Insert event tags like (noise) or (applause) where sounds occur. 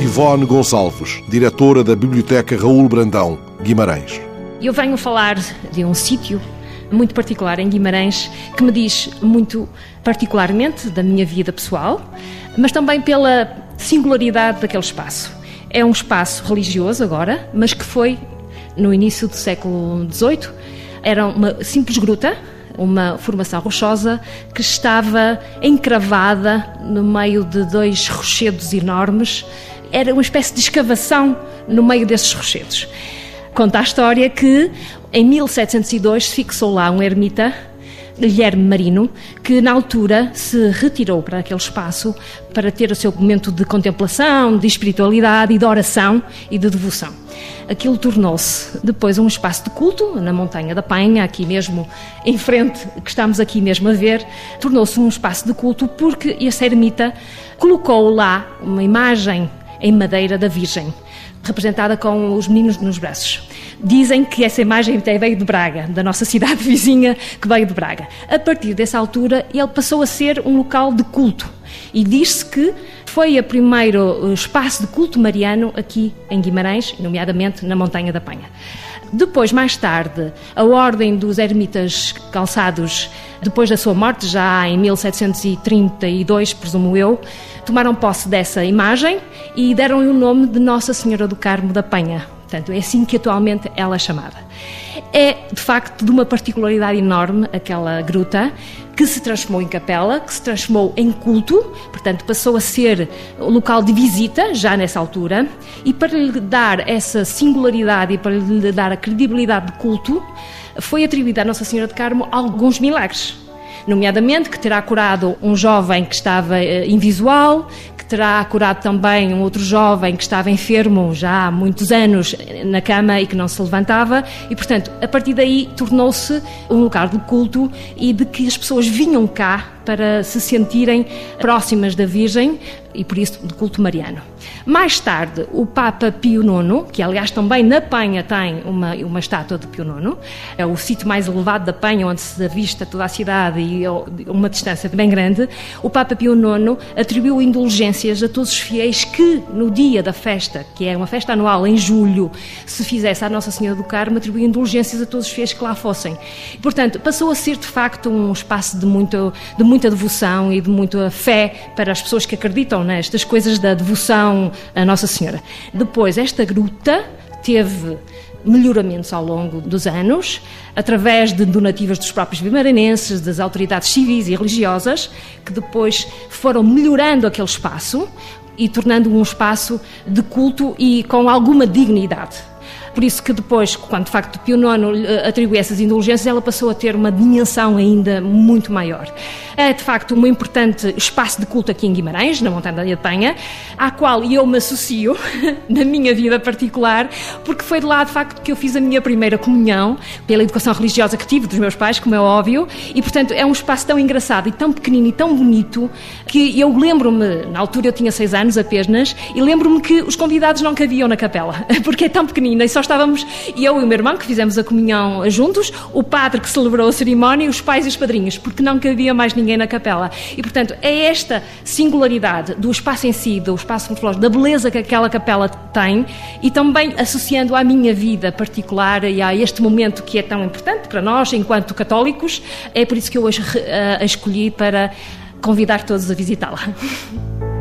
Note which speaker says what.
Speaker 1: Ivone Gonçalves, diretora da Biblioteca Raul Brandão, Guimarães.
Speaker 2: Eu venho falar de um sítio muito particular em Guimarães que me diz muito particularmente da minha vida pessoal, mas também pela singularidade daquele espaço. É um espaço religioso agora, mas que foi no início do século XVIII. Era uma simples gruta, uma formação rochosa que estava encravada no meio de dois rochedos enormes era uma espécie de escavação no meio desses rochedos. Conta a história que em 1702 se fixou lá um ermita, Guilherme Marino, que na altura se retirou para aquele espaço para ter o seu momento de contemplação, de espiritualidade e de oração e de devoção. Aquilo tornou-se depois um espaço de culto na Montanha da Penha, aqui mesmo em frente, que estamos aqui mesmo a ver, tornou-se um espaço de culto porque esse ermita colocou lá uma imagem em madeira da Virgem, representada com os meninos nos braços. Dizem que essa imagem até veio de Braga, da nossa cidade (laughs) vizinha, que veio de Braga. A partir dessa altura, ele passou a ser um local de culto. E diz-se que foi o primeiro eh, espaço de culto mariano aqui em Guimarães, nomeadamente na Montanha da Penha. Depois, mais tarde, a Ordem dos Ermitas Calçados, depois da sua morte, já em 1732, presumo eu, tomaram posse dessa imagem e deram-lhe o nome de Nossa Senhora do Carmo da Penha. Portanto, é assim que atualmente ela é chamada. É, de facto, de uma particularidade enorme aquela gruta, que se transformou em capela, que se transformou em culto, portanto, passou a ser local de visita, já nessa altura, e para lhe dar essa singularidade e para lhe dar a credibilidade de culto, foi atribuída à Nossa Senhora de Carmo alguns milagres nomeadamente que terá curado um jovem que estava uh, invisual, terá curado também um outro jovem que estava enfermo já há muitos anos na cama e que não se levantava, e portanto, a partir daí tornou-se um lugar de culto e de que as pessoas vinham cá para se sentirem próximas da Virgem e por isso de culto mariano. Mais tarde, o Papa Pio IX, que aliás também na Penha tem uma, uma estátua de Pio IX, é o sítio mais elevado da Penha, onde se avista toda a cidade e uma distância bem grande, o Papa Pio IX atribuiu indulgências a todos os fiéis que, no dia da festa, que é uma festa anual em julho, se fizesse à Nossa Senhora do Carmo, atribuiu indulgências a todos os fiéis que lá fossem. Portanto, passou a ser de facto um espaço de muito, de muita devoção e de muita fé para as pessoas que acreditam nestas coisas da devoção a Nossa Senhora. Depois, esta gruta teve melhoramentos ao longo dos anos, através de donativas dos próprios vimaranenses, das autoridades civis e religiosas, que depois foram melhorando aquele espaço e tornando um espaço de culto e com alguma dignidade. Por isso que depois, quando de facto Pio IX atribuiu essas indulgências, ela passou a ter uma dimensão ainda muito maior. É de facto um importante espaço de culto aqui em Guimarães, na Montanha da Penha, à qual eu me associo (laughs) na minha vida particular, porque foi de lá de facto que eu fiz a minha primeira comunhão, pela educação religiosa que tive dos meus pais, como é óbvio, e portanto é um espaço tão engraçado e tão pequenino e tão bonito que eu lembro-me, na altura eu tinha seis anos apenas, e lembro-me que os convidados não cabiam na capela, (laughs) porque é tão pequenina e só estávamos eu e o meu irmão, que fizemos a comunhão juntos, o padre que celebrou a cerimónia os pais e os padrinhos, porque não cabia mais ninguém na capela. E, portanto, é esta singularidade do espaço em si, do espaço morfológico, da beleza que aquela capela tem e também associando à minha vida particular e a este momento que é tão importante para nós, enquanto católicos, é por isso que eu hoje a escolhi para convidar todos a visitá-la. (laughs)